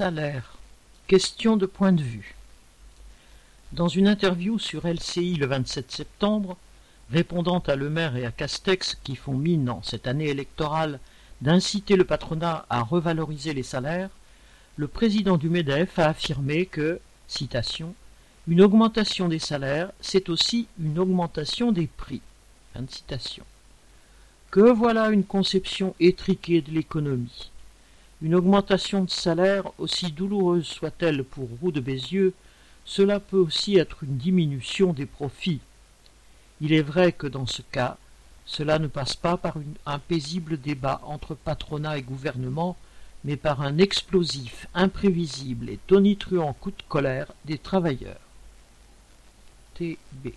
salaire. Question de point de vue. Dans une interview sur LCI le 27 septembre, répondant à Le Maire et à Castex qui font mine en cette année électorale d'inciter le patronat à revaloriser les salaires, le président du MEDEF a affirmé que, citation, une augmentation des salaires, c'est aussi une augmentation des prix. Fin de citation. Que voilà une conception étriquée de l'économie. Une augmentation de salaire, aussi douloureuse soit-elle pour Roux de Bézieux, cela peut aussi être une diminution des profits. Il est vrai que dans ce cas, cela ne passe pas par un paisible débat entre patronat et gouvernement, mais par un explosif, imprévisible et tonitruant coup de colère des travailleurs. T.B.